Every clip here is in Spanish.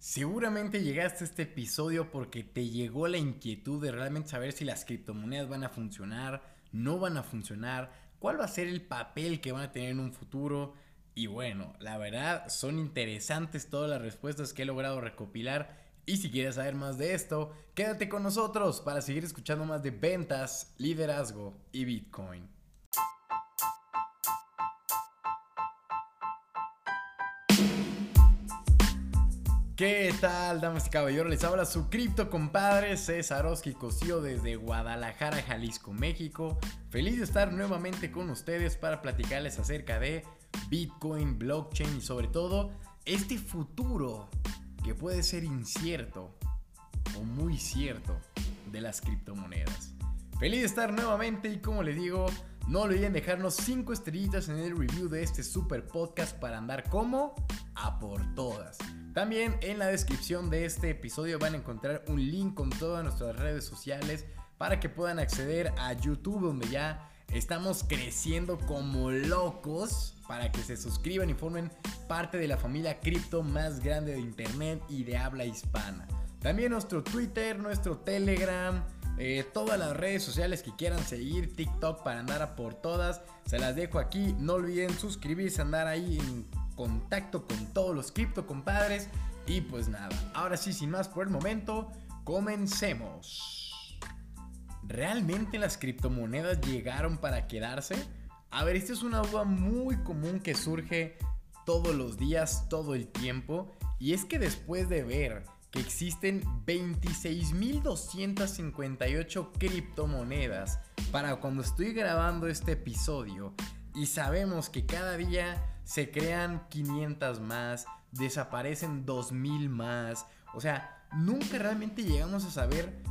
Seguramente llegaste a este episodio porque te llegó la inquietud de realmente saber si las criptomonedas van a funcionar, no van a funcionar, cuál va a ser el papel que van a tener en un futuro. Y bueno, la verdad son interesantes todas las respuestas que he logrado recopilar. Y si quieres saber más de esto, quédate con nosotros para seguir escuchando más de ventas, liderazgo y Bitcoin. ¿Qué tal, damas y caballeros? Les habla su cripto compadre César Oski Cosío desde Guadalajara, Jalisco, México. Feliz de estar nuevamente con ustedes para platicarles acerca de Bitcoin, blockchain y sobre todo este futuro que puede ser incierto o muy cierto de las criptomonedas. Feliz de estar nuevamente y como les digo, no olviden dejarnos 5 estrellitas en el review de este super podcast para andar como a por todas. También en la descripción de este episodio van a encontrar un link con todas nuestras redes sociales para que puedan acceder a YouTube donde ya estamos creciendo como locos para que se suscriban y formen parte de la familia cripto más grande de internet y de habla hispana. También nuestro Twitter, nuestro Telegram, eh, todas las redes sociales que quieran seguir, TikTok para andar a por todas, se las dejo aquí. No olviden suscribirse, andar ahí en contacto con todos los cripto compadres. Y pues nada, ahora sí, sin más por el momento, comencemos. ¿Realmente las criptomonedas llegaron para quedarse? A ver, esta es una duda muy común que surge todos los días, todo el tiempo. Y es que después de ver que existen 26.258 criptomonedas para cuando estoy grabando este episodio y sabemos que cada día se crean 500 más, desaparecen 2000 más. O sea, nunca realmente llegamos a saber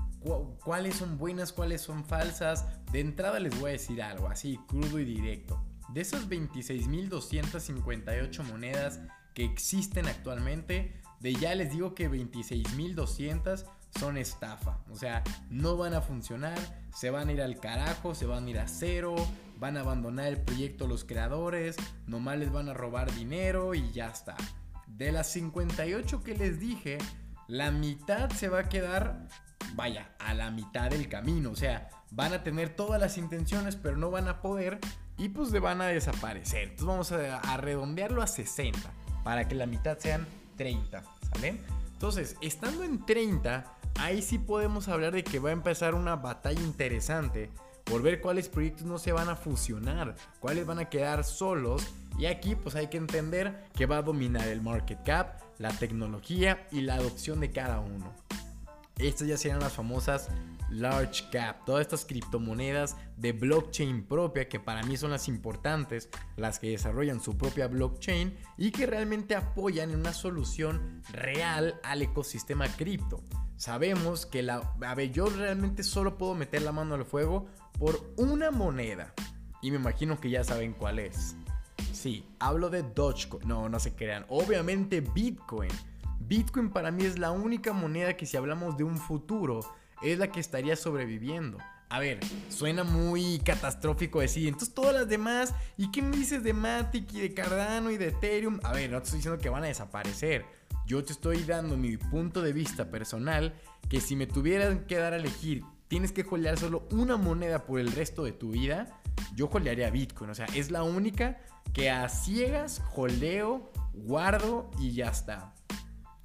cuáles son buenas, cuáles son falsas. De entrada les voy a decir algo, así, crudo y directo. De esas 26.258 monedas que existen actualmente, de ya les digo que 26.200 son estafa. O sea, no van a funcionar, se van a ir al carajo, se van a ir a cero, van a abandonar el proyecto los creadores, nomás les van a robar dinero y ya está. De las 58 que les dije, la mitad se va a quedar, vaya, a la mitad del camino. O sea, van a tener todas las intenciones, pero no van a poder y pues le van a desaparecer. Entonces vamos a, a redondearlo a 60 para que la mitad sean 30, ¿sale? Entonces, estando en 30, ahí sí podemos hablar de que va a empezar una batalla interesante por ver cuáles proyectos no se van a fusionar, cuáles van a quedar solos. Y aquí pues hay que entender que va a dominar el market cap, la tecnología y la adopción de cada uno. Estas ya serían las famosas large cap, todas estas criptomonedas de blockchain propia que para mí son las importantes, las que desarrollan su propia blockchain y que realmente apoyan en una solución real al ecosistema cripto. Sabemos que la... A ver, yo realmente solo puedo meter la mano al fuego por una moneda. Y me imagino que ya saben cuál es. Sí, hablo de Dogecoin. No, no se crean. Obviamente Bitcoin. Bitcoin para mí es la única moneda que si hablamos de un futuro es la que estaría sobreviviendo. A ver, suena muy catastrófico decir, entonces todas las demás, ¿y qué me dices de Matic y de Cardano y de Ethereum? A ver, no te estoy diciendo que van a desaparecer. Yo te estoy dando mi punto de vista personal, que si me tuvieran que dar a elegir, tienes que holdear solo una moneda por el resto de tu vida, yo holdearía Bitcoin. O sea, es la única que a ciegas holdeo, guardo y ya está.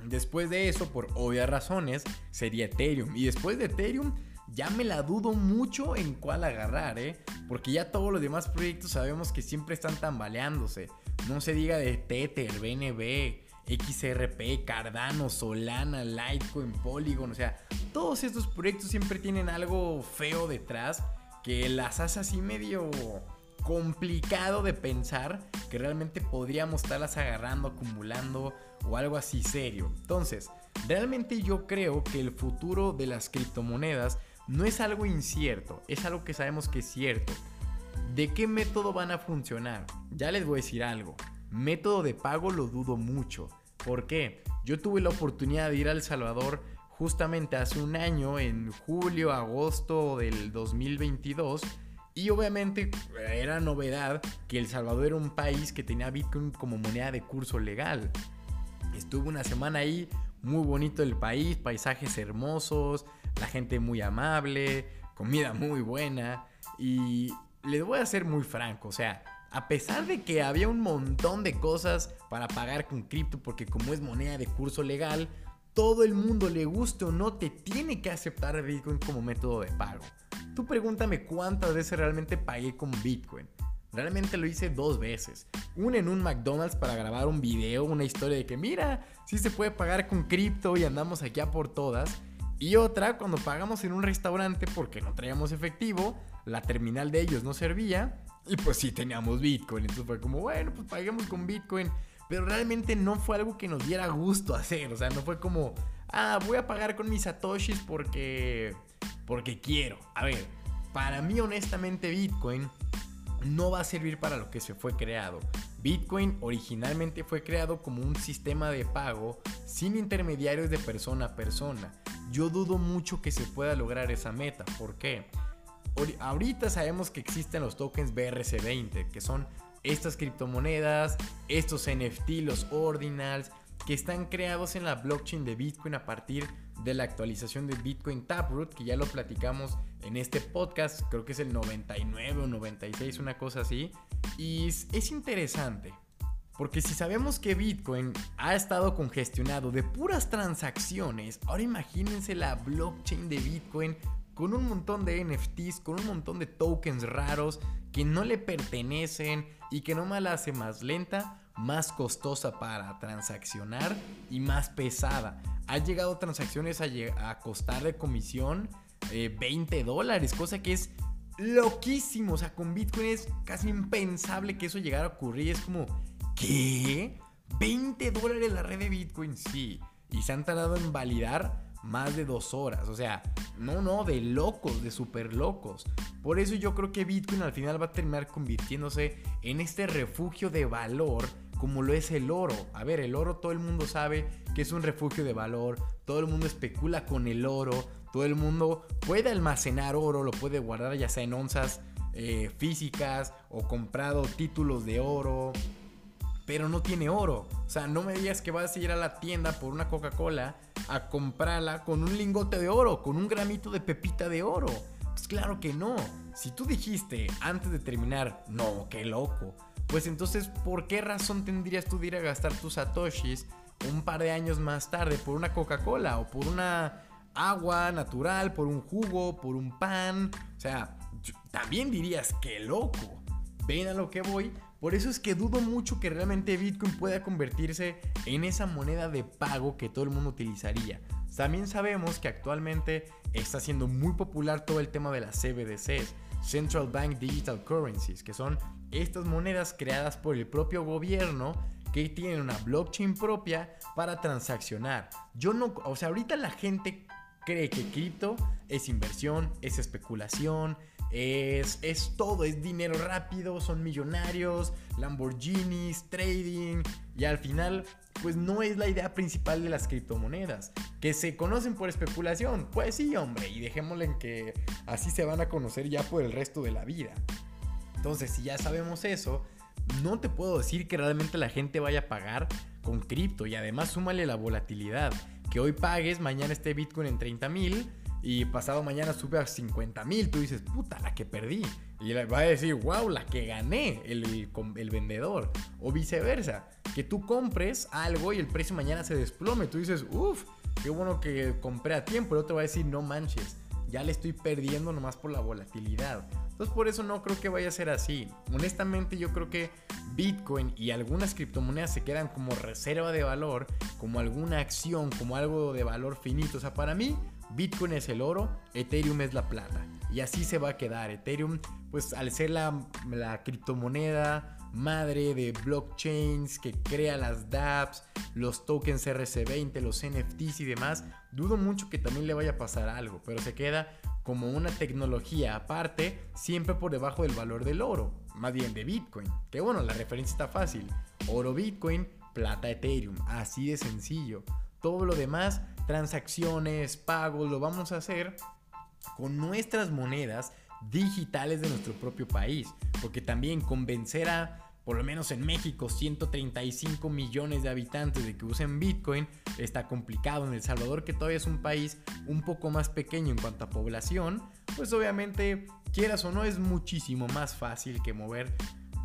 Después de eso, por obvias razones, sería Ethereum. Y después de Ethereum, ya me la dudo mucho en cuál agarrar, ¿eh? Porque ya todos los demás proyectos sabemos que siempre están tambaleándose. No se diga de Tether, BNB, XRP, Cardano, Solana, Litecoin, Polygon. O sea, todos estos proyectos siempre tienen algo feo detrás que las hace así medio complicado de pensar que realmente podríamos estarlas agarrando, acumulando o algo así serio. Entonces, realmente yo creo que el futuro de las criptomonedas no es algo incierto, es algo que sabemos que es cierto. ¿De qué método van a funcionar? Ya les voy a decir algo. Método de pago lo dudo mucho. ¿Por qué? Yo tuve la oportunidad de ir a El Salvador justamente hace un año, en julio, agosto del 2022 y obviamente era novedad que El Salvador era un país que tenía Bitcoin como moneda de curso legal. Estuve una semana ahí muy bonito el país, paisajes hermosos, la gente muy amable, comida muy buena. Y les voy a ser muy franco, o sea, a pesar de que había un montón de cosas para pagar con cripto, porque como es moneda de curso legal, todo el mundo, le guste o no, te tiene que aceptar Bitcoin como método de pago. Tú pregúntame cuántas veces realmente pagué con Bitcoin. Realmente lo hice dos veces. Una en un McDonald's para grabar un video, una historia de que mira, sí se puede pagar con cripto y andamos aquí a por todas. Y otra cuando pagamos en un restaurante porque no traíamos efectivo, la terminal de ellos no servía y pues sí teníamos Bitcoin. Entonces fue como, bueno, pues paguemos con Bitcoin. Pero realmente no fue algo que nos diera gusto hacer. O sea, no fue como, ah, voy a pagar con mis satoshis porque, porque quiero. A ver, para mí honestamente Bitcoin no va a servir para lo que se fue creado. Bitcoin originalmente fue creado como un sistema de pago sin intermediarios de persona a persona. Yo dudo mucho que se pueda lograr esa meta. ¿Por qué? ahorita sabemos que existen los tokens BRC20, que son estas criptomonedas, estos NFT, los ordinals, que están creados en la blockchain de Bitcoin a partir de la actualización de Bitcoin Taproot, que ya lo platicamos en este podcast, creo que es el 99 o 96, una cosa así. Y es interesante, porque si sabemos que Bitcoin ha estado congestionado de puras transacciones, ahora imagínense la blockchain de Bitcoin con un montón de NFTs, con un montón de tokens raros que no le pertenecen y que no la hace más lenta, más costosa para transaccionar y más pesada. Ha llegado transacciones a, costar de comisión 20 eh, dólares, cosa que es loquísimo. O sea, con Bitcoin es casi impensable que eso llegara a ocurrir. Es como, ¿qué? ¿20 dólares la red de Bitcoin? Sí. Y se han tardado en validar más de dos horas. O sea, no, no, de locos, de súper locos. Por eso yo creo que Bitcoin al final va a terminar convirtiéndose en este refugio de valor como lo es el oro. A ver, el oro todo el mundo sabe que es un refugio de valor, todo el mundo especula con el oro, todo el mundo puede almacenar oro, lo puede guardar ya sea en onzas eh, físicas o comprado títulos de oro, pero no tiene oro. O sea, no me digas que vas a ir a la tienda por una Coca-Cola a comprarla con un lingote de oro, con un gramito de pepita de oro. Pues claro que no. Si tú dijiste antes de terminar, no, qué loco. Pues entonces, ¿por qué razón tendrías tú de ir a gastar tus satoshis un par de años más tarde por una Coca-Cola o por una agua natural, por un jugo, por un pan? O sea, también dirías, qué loco. Ven a lo que voy. Por eso es que dudo mucho que realmente Bitcoin pueda convertirse en esa moneda de pago que todo el mundo utilizaría. También sabemos que actualmente está siendo muy popular todo el tema de las CBDCs, Central Bank Digital Currencies, que son estas monedas creadas por el propio gobierno que tienen una blockchain propia para transaccionar. Yo no, o sea, ahorita la gente cree que cripto es inversión, es especulación, es, es todo, es dinero rápido, son millonarios, Lamborghinis, trading y al final pues no es la idea principal de las criptomonedas, que se conocen por especulación, pues sí hombre, y dejémosle en que así se van a conocer ya por el resto de la vida. Entonces si ya sabemos eso, no te puedo decir que realmente la gente vaya a pagar con cripto y además súmale la volatilidad, que hoy pagues, mañana esté Bitcoin en 30 mil y pasado mañana sube a 50 mil, tú dices, puta, la que perdí. Y va a decir, wow, la que gané el, el, vendedor. O viceversa, que tú compres algo y el precio mañana se desplome. Tú dices, uff, qué bueno que compré a tiempo. El otro va a decir, no manches, ya le estoy perdiendo nomás por la volatilidad. Entonces por eso no creo que vaya a ser así. Honestamente yo creo que Bitcoin y algunas criptomonedas se quedan como reserva de valor, como alguna acción, como algo de valor finito. O sea, para mí Bitcoin es el oro, Ethereum es la plata. Y así se va a quedar. Ethereum, pues al ser la, criptomoneda madre de blockchains que crea las dApps, los tokens RC20, los NFTs y demás, dudo mucho que también le vaya a pasar algo, pero se queda como una tecnología aparte, siempre por debajo del valor del oro, más bien de Bitcoin. Que bueno, la referencia está fácil. Oro Bitcoin, plata Ethereum, así de sencillo. Todo lo demás transacciones, pagos, lo vamos a hacer con nuestras monedas digitales de nuestro propio país. Porque también convencer a por lo menos en México, 135 millones de habitantes de que usen Bitcoin, está complicado. En El Salvador, que todavía es un país un poco más pequeño en cuanto a población, pues obviamente, quieras o no, es muchísimo más fácil que mover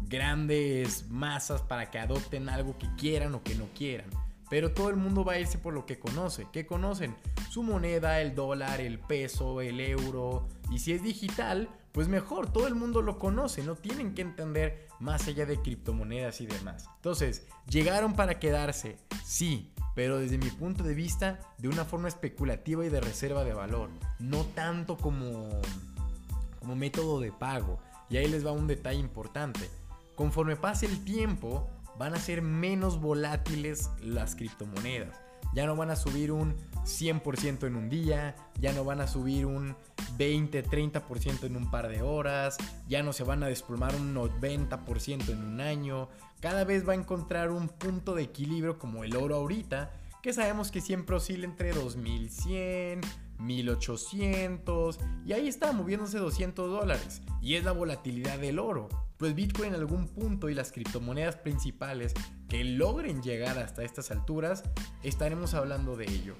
grandes masas para que adopten algo que quieran o que no quieran. Pero todo el mundo va a irse por lo que conoce. ¿Qué conocen? Su moneda, el dólar, el peso, el euro. Y si es digital, pues mejor, todo el mundo lo conoce. No tienen que entender más allá de criptomonedas y demás. Entonces, llegaron para quedarse, sí, pero desde mi punto de vista, de una forma especulativa y de reserva de valor. No tanto como, como método de pago. Y ahí les va un detalle importante. Conforme pase el tiempo, van a ser menos volátiles las criptomonedas. Ya no van a subir un 100% en un día, ya no van a subir un 20, 30% en un par de horas, ya no se van a desplomar un 90% en un año. Cada vez va a encontrar un punto de equilibrio como el oro ahorita, que sabemos que siempre oscila entre 2100, 1800 y ahí está moviéndose 200 dólares. Y es la volatilidad del oro. Pues Bitcoin en algún punto y las criptomonedas principales que logren llegar hasta estas alturas, estaremos hablando de ello.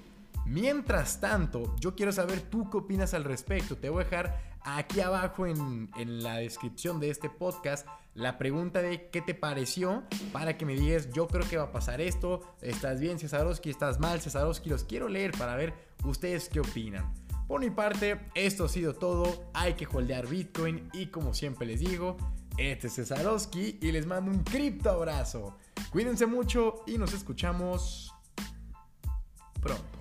Mientras tanto, yo quiero saber tú qué opinas al respecto. Te voy a dejar aquí abajo en, en, la descripción de este podcast la pregunta de qué te pareció para que me digas, yo creo que va a pasar esto, estás bien Cesarowski, estás mal Cesarowski, los quiero leer para ver ustedes qué opinan. Por mi parte, esto ha sido todo, hay que holdear Bitcoin y como siempre les digo, este es Cesarowski y les mando un cripto abrazo. Cuídense mucho y nos escuchamos pronto.